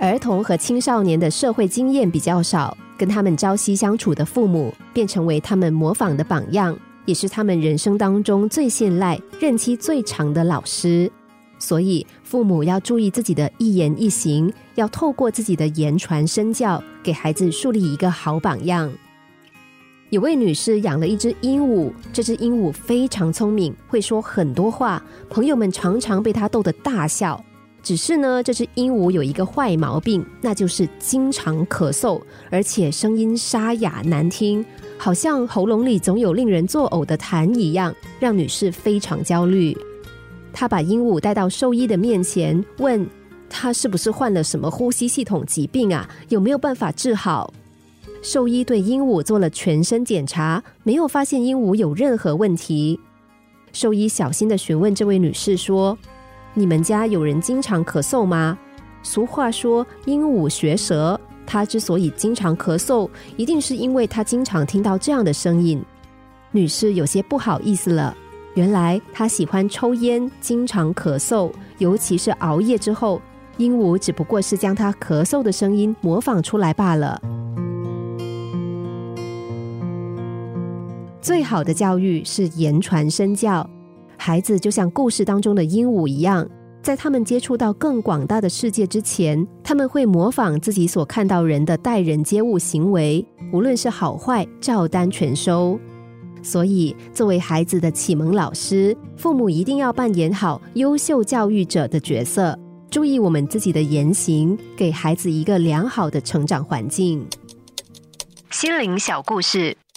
儿童和青少年的社会经验比较少，跟他们朝夕相处的父母，便成为他们模仿的榜样，也是他们人生当中最信赖、任期最长的老师。所以，父母要注意自己的一言一行，要透过自己的言传身教，给孩子树立一个好榜样。有位女士养了一只鹦鹉，这只鹦鹉非常聪明，会说很多话，朋友们常常被它逗得大笑。只是呢，这只鹦鹉有一个坏毛病，那就是经常咳嗽，而且声音沙哑难听，好像喉咙里总有令人作呕的痰一样，让女士非常焦虑。她把鹦鹉带到兽医的面前，问他是不是患了什么呼吸系统疾病啊？有没有办法治好？兽医对鹦鹉做了全身检查，没有发现鹦鹉有任何问题。兽医小心的询问这位女士说：“你们家有人经常咳嗽吗？”俗话说“鹦鹉学舌”，它之所以经常咳嗽，一定是因为它经常听到这样的声音。女士有些不好意思了，原来她喜欢抽烟，经常咳嗽，尤其是熬夜之后，鹦鹉只不过是将她咳嗽的声音模仿出来罢了。最好的教育是言传身教，孩子就像故事当中的鹦鹉一样，在他们接触到更广大的世界之前，他们会模仿自己所看到人的待人接物行为，无论是好坏，照单全收。所以，作为孩子的启蒙老师，父母一定要扮演好优秀教育者的角色，注意我们自己的言行，给孩子一个良好的成长环境。心灵小故事。